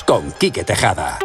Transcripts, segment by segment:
Con Quique Tejada.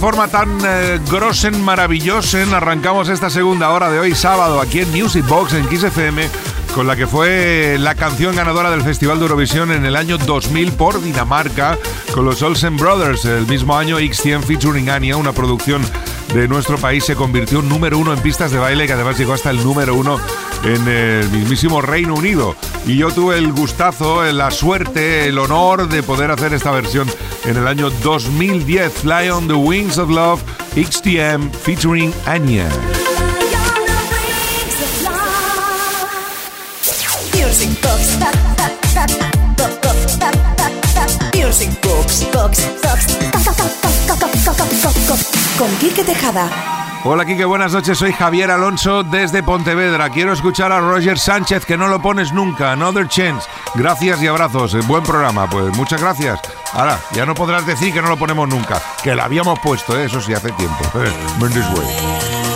Forma tan eh, grosen, maravillosen, arrancamos esta segunda hora de hoy, sábado, aquí en Music Box, en Kiss FM, con la que fue la canción ganadora del Festival de Eurovisión en el año 2000 por Dinamarca, con los Olsen Brothers. El mismo año, X100 featuring Anya, una producción de nuestro país, se convirtió en número uno en pistas de baile, que además llegó hasta el número uno en el mismísimo Reino Unido. Y yo tuve el gustazo, la suerte, el honor de poder hacer esta versión en el año 2010, Fly on the Wings of Love, XTM featuring Anya. Con Quique Tejada. Hola Kike, buenas noches, soy Javier Alonso desde Pontevedra. Quiero escuchar a Roger Sánchez, que no lo pones nunca, Another Chance. Gracias y abrazos, eh, buen programa, pues muchas gracias. Ahora, ya no podrás decir que no lo ponemos nunca, que lo habíamos puesto, ¿eh? eso sí, hace tiempo.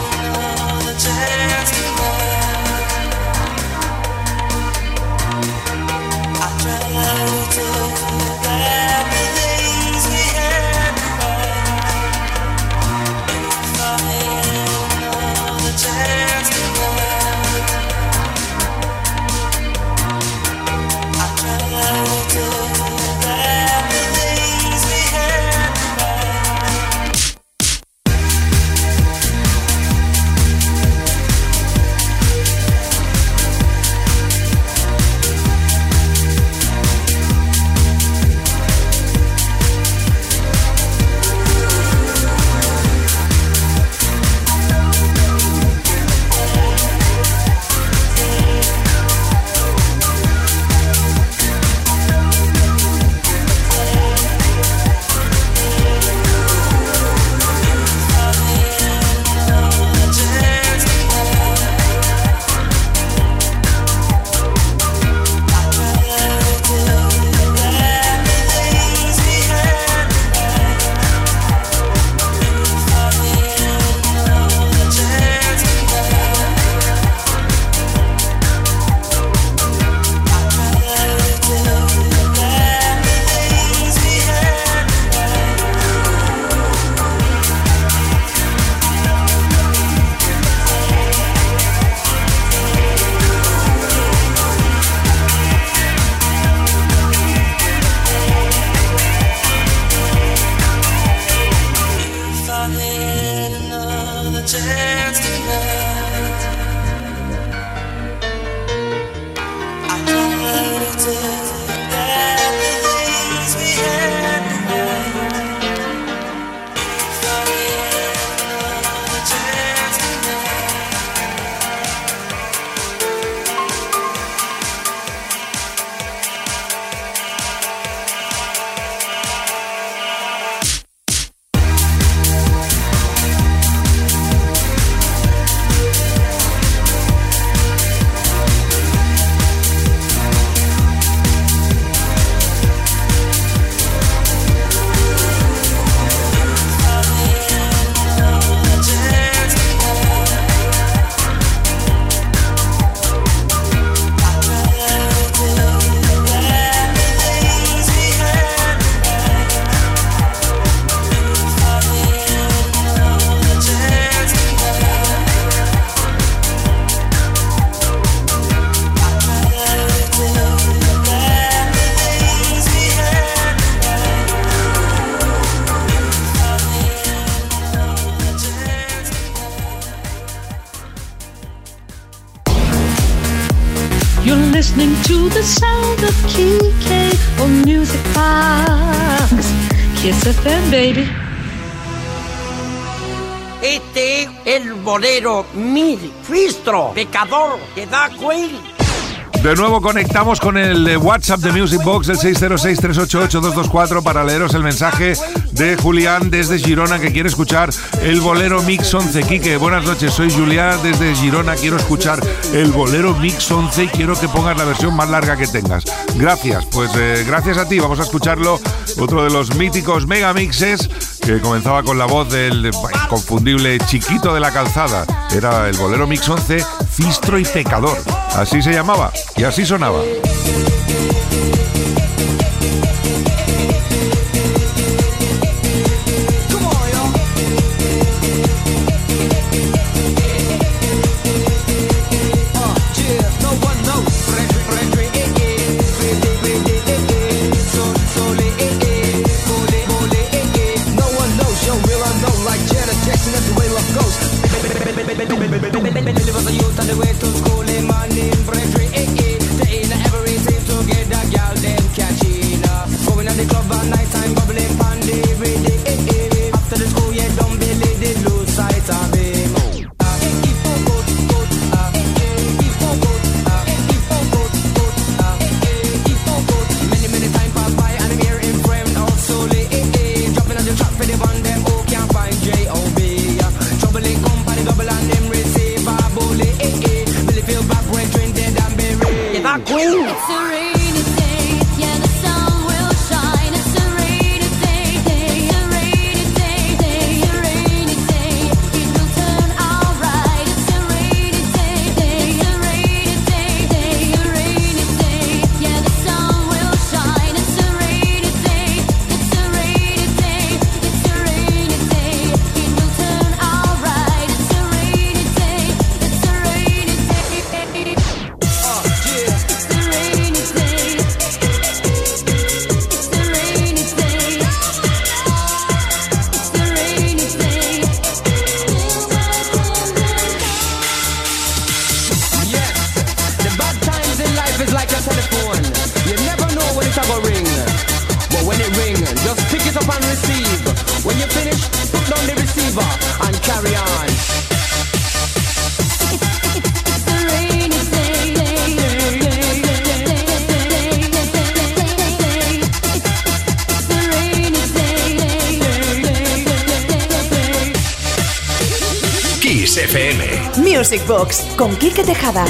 Kiss FM, baby. Este es el bolero mil, fistro, pecador, que da Queen. De nuevo conectamos con el WhatsApp de Music Box del 606-388-224 para leeros el mensaje de Julián desde Girona que quiere escuchar el bolero Mix 11. Quique, buenas noches, soy Julián desde Girona, quiero escuchar el bolero Mix 11 y quiero que pongas la versión más larga que tengas. Gracias, pues eh, gracias a ti, vamos a escucharlo, otro de los míticos megamixes que comenzaba con la voz del inconfundible chiquito de la calzada. Era el bolero Mix 11, Fistro y Pecador. Así se llamaba y así sonaba. Music Box con Quique Tejada.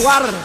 actuar.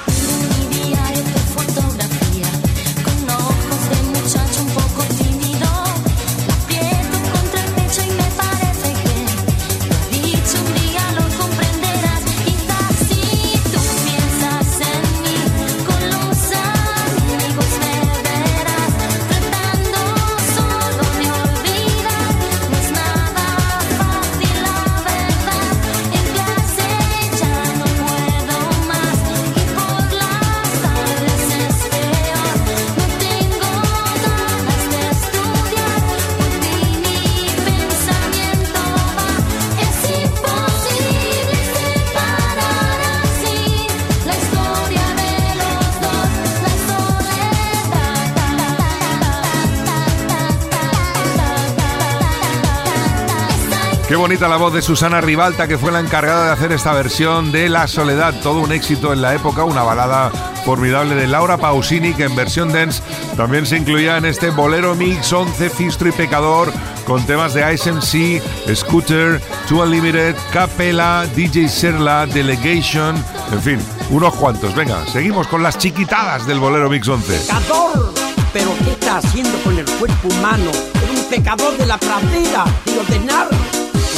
Qué bonita la voz de Susana Ribalta, que fue la encargada de hacer esta versión de La Soledad, todo un éxito en la época, una balada formidable de Laura Pausini, que en versión dance también se incluía en este bolero mix 11 Fistro y Pecador, con temas de Ice MC, Scooter, Two Unlimited, Capella, DJ Serla, Delegation, en fin, unos cuantos. Venga, seguimos con las chiquitadas del bolero mix 11. Pecador, pero ¿qué está haciendo con el cuerpo humano? Un pecador de la pradera y ordenar.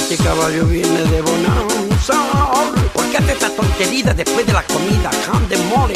Este caballo viene de bonanza. ¿Por qué hace esta tontería después de la comida? Can de more.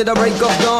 To the break of dawn.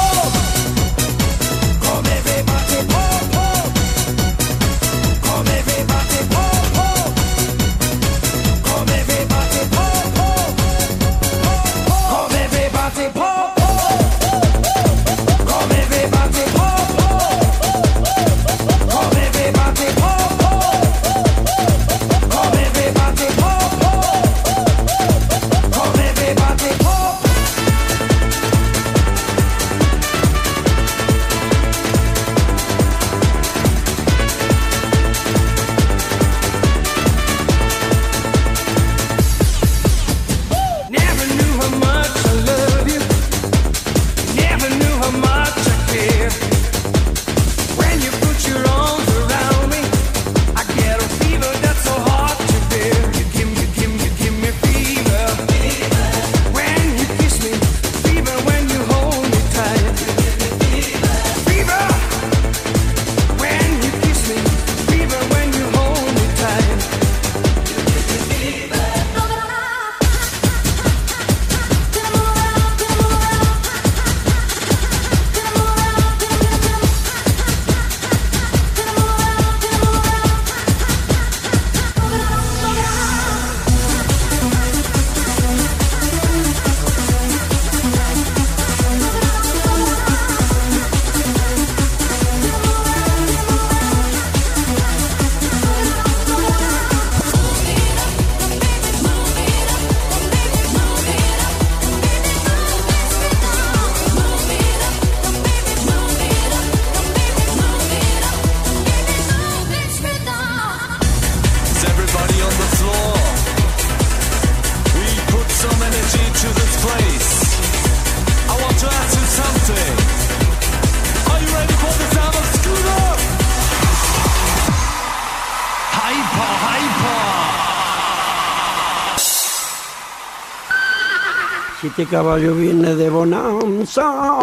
Este caballo viene de Bonanza.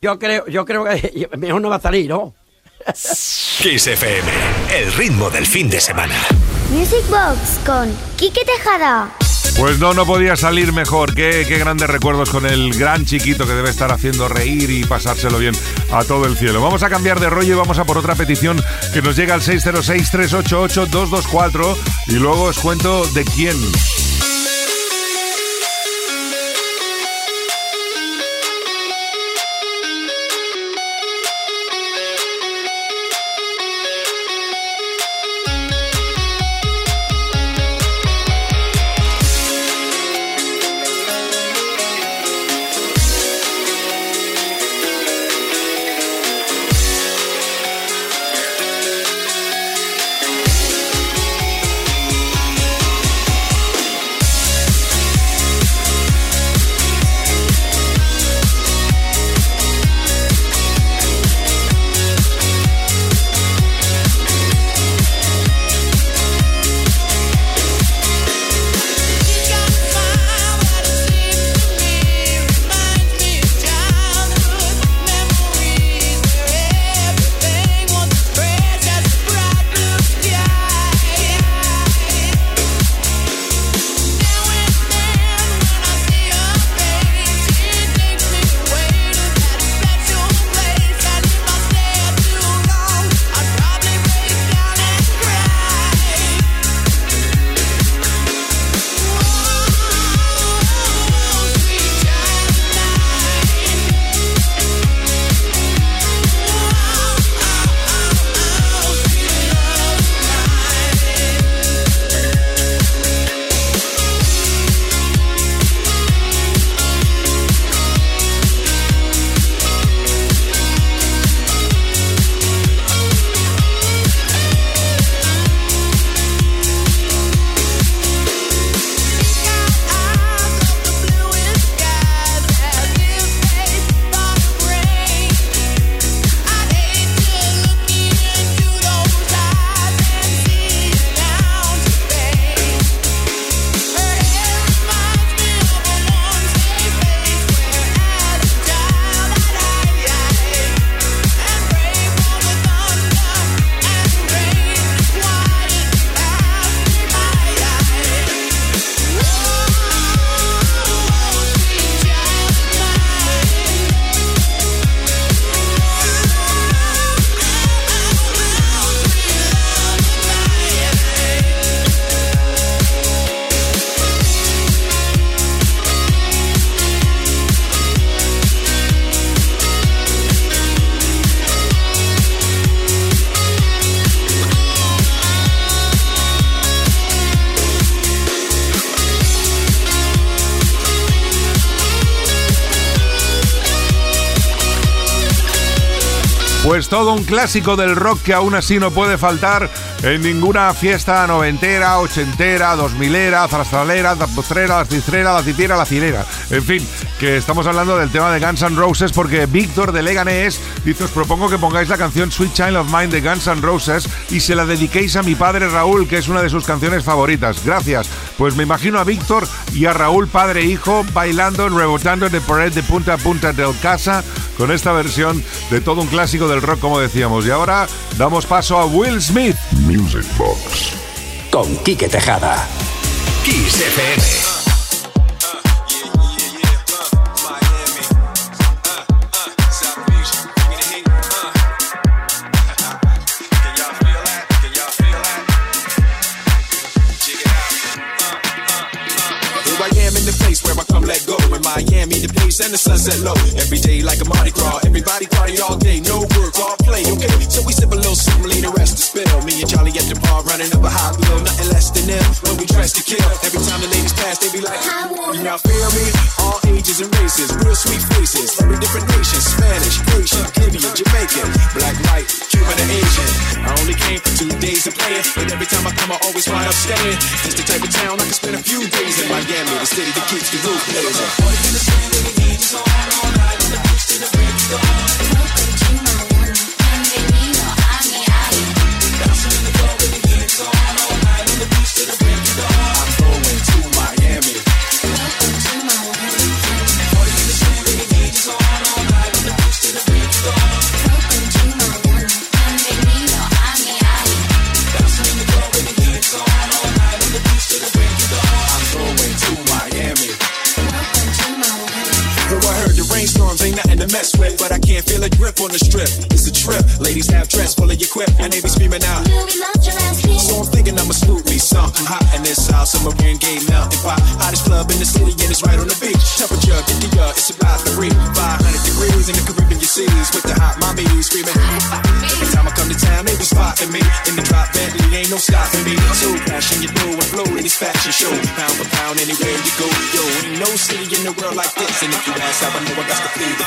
Yo creo, yo creo que mejor no va a salir, ¿no? Kiss FM, el ritmo del fin de semana. Music Box con Quique Tejada. Pues no, no podía salir mejor. Qué, qué grandes recuerdos con el gran chiquito que debe estar haciendo reír y pasárselo bien a todo el cielo. Vamos a cambiar de rollo y vamos a por otra petición que nos llega al 606-388-224 y luego os cuento de quién. Pues todo un clásico del rock que aún así no puede faltar en ninguna fiesta noventera, ochentera, dos milera, zastralera, postrera, la cistrera, la citiera, la cilera. En fin, que estamos hablando del tema de Guns N' Roses porque Víctor de Leganés dice, os propongo que pongáis la canción Sweet Child of Mine de Guns N' Roses y se la dediquéis a mi padre Raúl, que es una de sus canciones favoritas. Gracias. Pues me imagino a Víctor y a Raúl, padre e hijo, bailando, rebotando de pared de punta a punta del casa con esta versión de todo un clásico del rock, como decíamos. Y ahora damos paso a Will Smith. Music Box. Con Quique Tejada. Kiss FM. The pace and the sunset low. Every day like a Mardi Gras. Everybody party all day. No work, all play, okay? So we sip a little something, leave the rest to spill. Me and Charlie at the bar running up a high wheel. Nothing less than them when we dress to kill. Every time the ladies pass, they be like, Y'all feel me? All ages and races. Real sweet faces. Every different nation. Spanish, Asian, Indian, Jamaican. Black, white, And Asian. I only came for two days of playing. But every time I come, I always wind up staying. It's the type of town I can spend a few days in Miami. The city that keeps the roof blazing. I'm going to Miami. Mess with, but I can't feel a grip on the strip. It's a trip. Ladies have dress full of your quip, and they be screaming out. So I'm thinking I'ma scoop me something hot in this house. I'm Marine Gay melting pot. Hottest club in the city, and it's right on the beach. Temperature, get the uh, it's about reach 500 degrees in the Caribbean seas with the hot mommy screaming. Every time I come to town, they be spotting me in the drop Bentley. Ain't no stopping me. So passion, you know, and flow in this fashion show. Pound for pound, anywhere you go, yo, ain't no city in the world like this. And if you ask I know, I got to plead the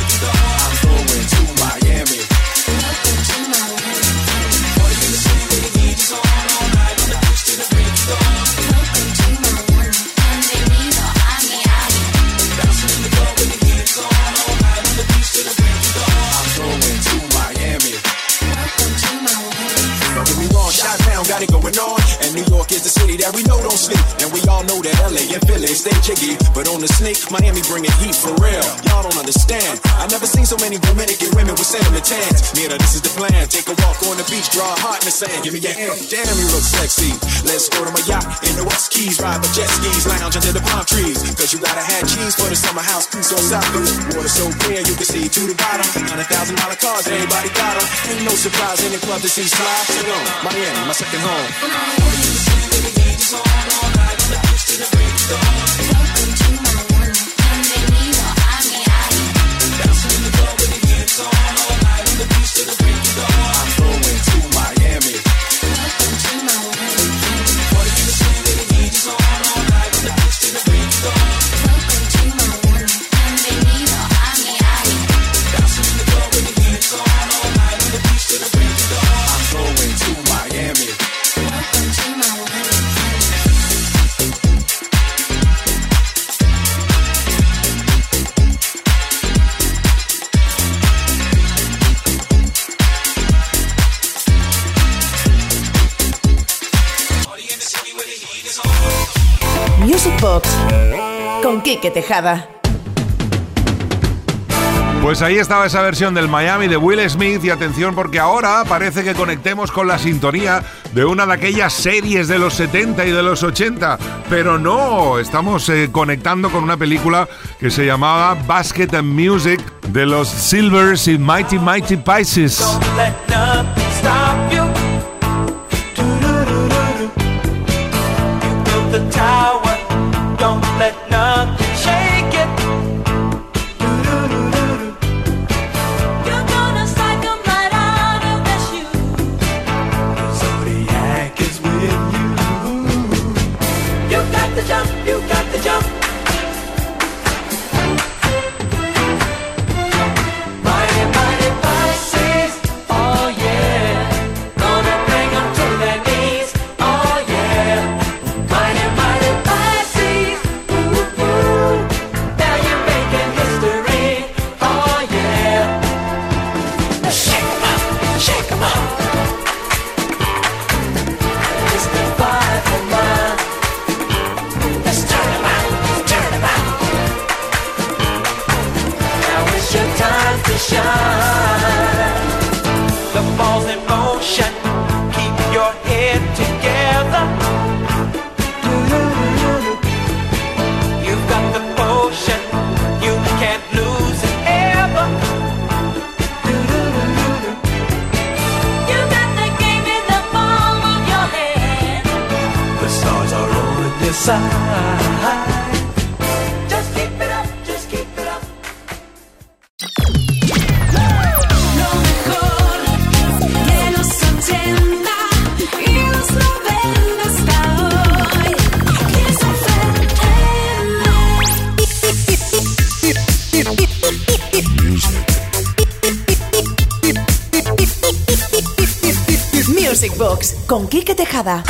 But on the sneak, Miami bringing heat for real. Y'all don't understand. I never seen so many Dominican women with cinnamon tans. Mira, this is the plan. Take a walk on the beach, draw a heart in the sand. Give me your hand. Damn, you look sexy. Let's go to my yacht in the West Keys. Ride the jet skis, lounge under the palm trees. Cause you gotta have cheese for the summer house. On South. Water so clear, you can see to the bottom. Hundred thousand dollar cars, everybody got 'em. Ain't no surprise in the club to see. So go, Miami, my second home. I'm to the break of dawn. Con Quique Tejada. Pues ahí estaba esa versión del Miami de Will Smith y atención porque ahora parece que conectemos con la sintonía de una de aquellas series de los 70 y de los 80, pero no, estamos eh, conectando con una película que se llamaba Basket and Music de los Silvers y Mighty Mighty Pisces. let nothing Con Quique Tejada.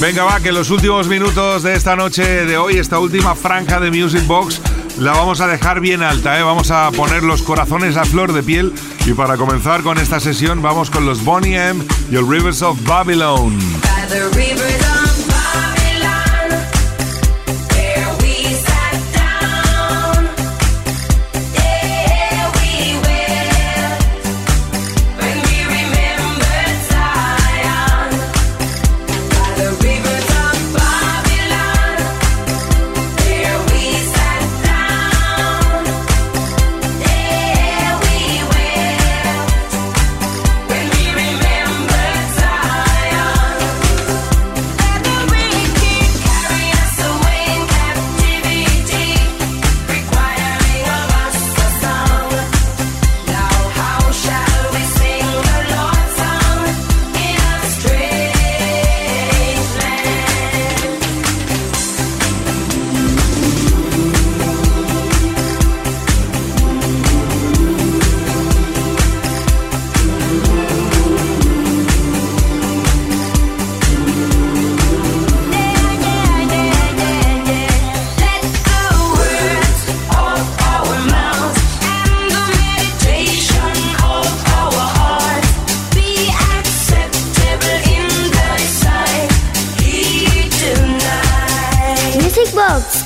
Venga, va, que los últimos minutos de esta noche de hoy, esta última franja de Music Box, la vamos a dejar bien alta, ¿eh? Vamos a poner los corazones a flor de piel. Y para comenzar con esta sesión, vamos con los Bonnie M y el Rivers of Babylon.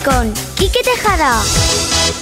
con Quique Tejada.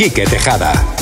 Quique Tejada.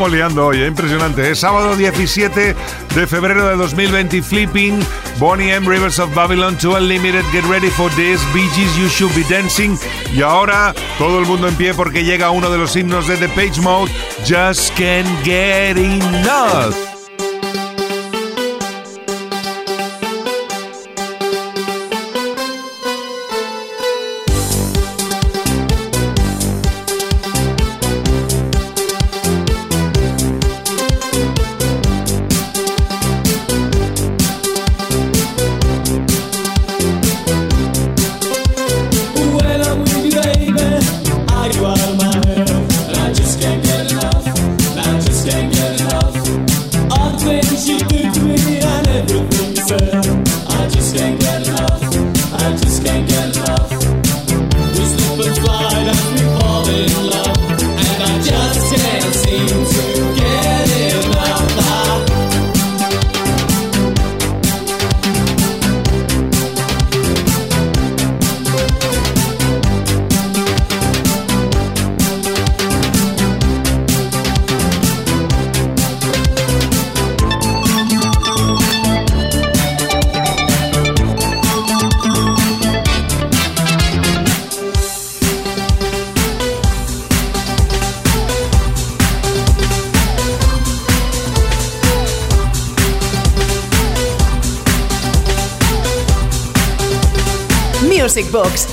estamos liando hoy, ¿eh? impresionante. Es sábado 17 de febrero de 2020, Flipping, Bonnie M. Rivers of Babylon 2 Unlimited, Get Ready for This, Bee You Should Be Dancing. Y ahora todo el mundo en pie porque llega uno de los himnos de The Page Mode, Just Can't Get Enough.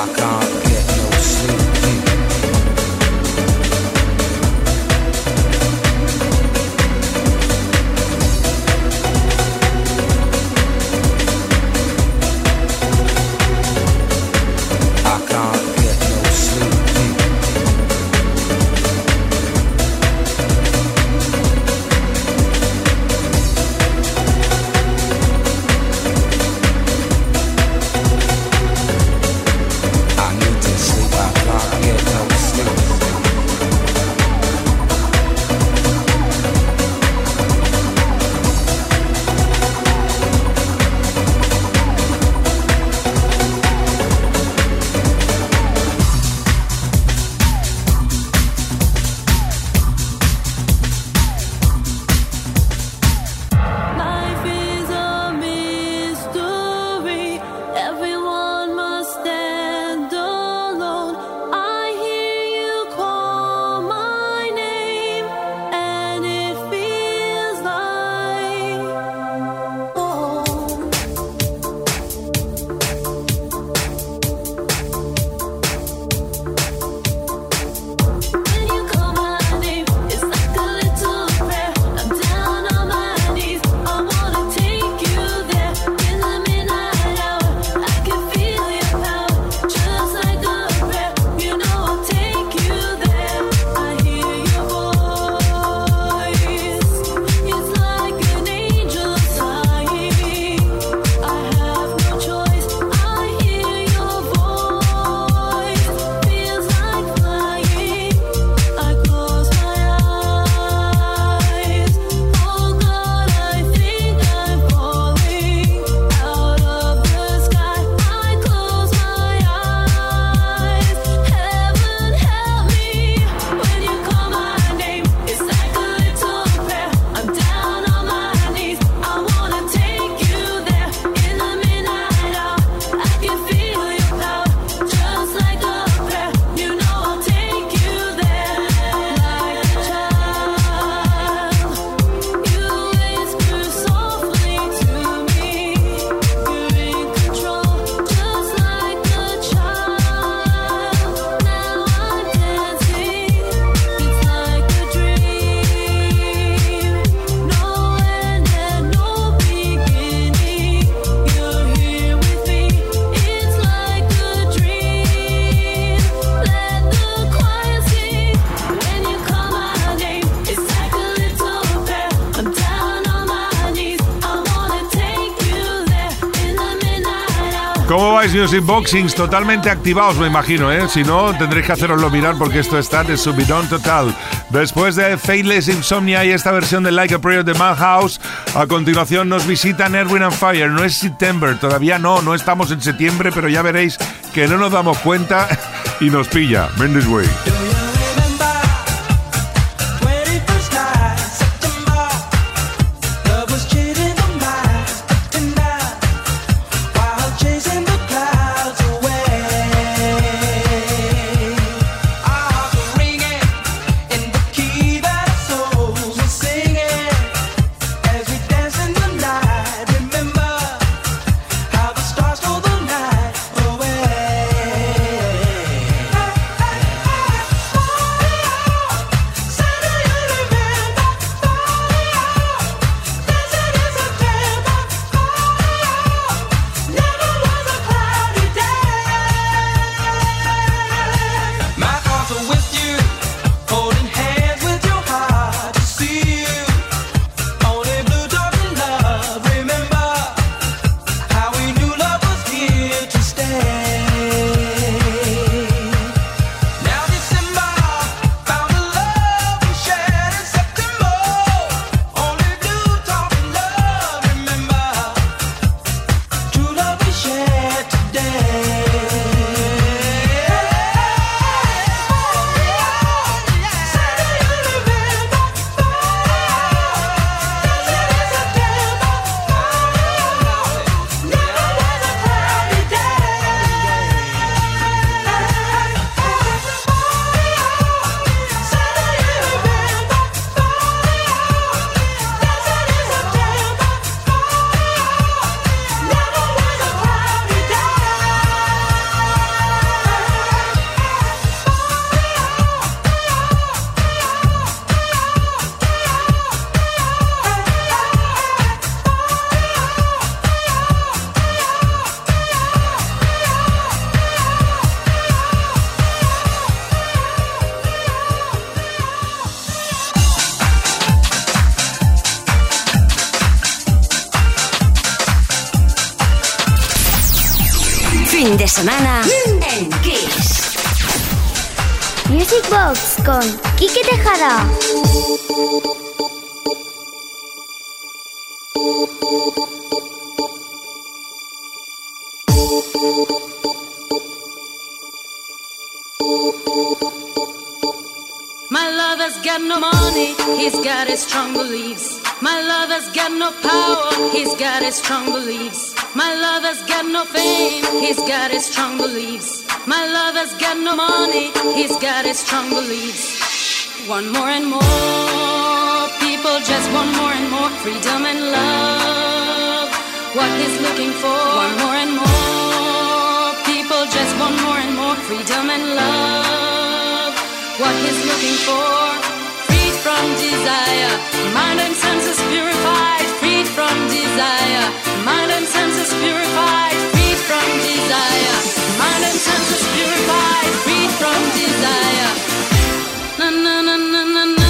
rock on. Music Boxings totalmente activados, me imagino, ¿eh? Si no, tendréis que haceroslo mirar porque esto está de subidón total. Después de Faithless Insomnia y esta versión de Like a Prayer de Madhouse, a continuación nos visitan Erwin and Fire. No es September, todavía no, no estamos en septiembre, pero ya veréis que no nos damos cuenta y nos pilla. Bend way. Con Quique Tejada. My lover's got no money, he's got his strong beliefs. My lover's got no power, he's got his strong beliefs. My lover's got no fame, he's got his strong beliefs. My lover's got no money, he's got his strong beliefs. One more and more. People just want more and more freedom and love. What he's looking for, one more and more. People just want more and more freedom and love. What he's looking for, freed from desire, mind and senses purified, freed from desire, mind and senses purified, freed from desire, senses purified, freed from desire. Na na na na na na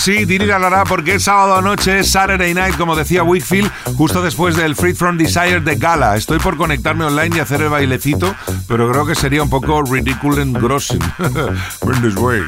sí, tirilarará porque es sábado noche, es Saturday night, como decía Wakefield, justo después del Free From Desire de Gala. Estoy por conectarme online y hacer el bailecito, pero creo que sería un poco ridículo and grossing. This way.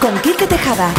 Con Quique Tejada.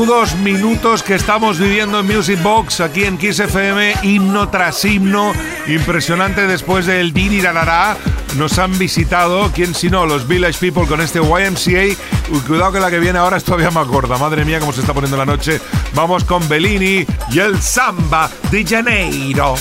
menudos minutos que estamos viviendo en Music Box aquí en Kiss FM, himno tras himno. Impresionante después del Dini Darará. Nos han visitado, quién si no, los Village People con este YMCA. Cuidado que la que viene ahora es todavía más gorda. Madre mía, cómo se está poniendo la noche. Vamos con Bellini y el Samba de Janeiro.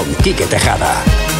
Con Quique Tejada.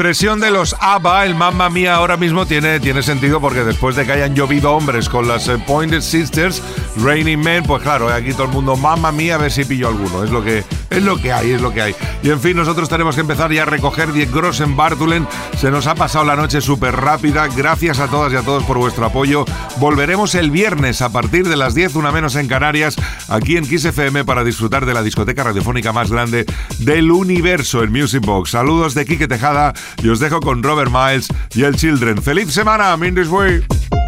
Expresión de los ABBA, el Mamma Mía, ahora mismo tiene, tiene sentido porque después de que hayan llovido hombres con las eh, Pointed Sisters, Raining Men, pues claro, aquí todo el mundo, Mamma Mía, a ver si pillo alguno. Es lo que, es lo que hay, es lo que hay. Y en fin, nosotros tenemos que empezar ya a recoger 10 gros en Bartulen. Se nos ha pasado la noche súper rápida. Gracias a todas y a todos por vuestro apoyo. Volveremos el viernes a partir de las 10, una menos en Canarias, aquí en Kiss FM para disfrutar de la discoteca radiofónica más grande del universo, el Music Box. Saludos de Quique Tejada y os dejo con Robert Miles y el Children. ¡Feliz semana! I'm in this way.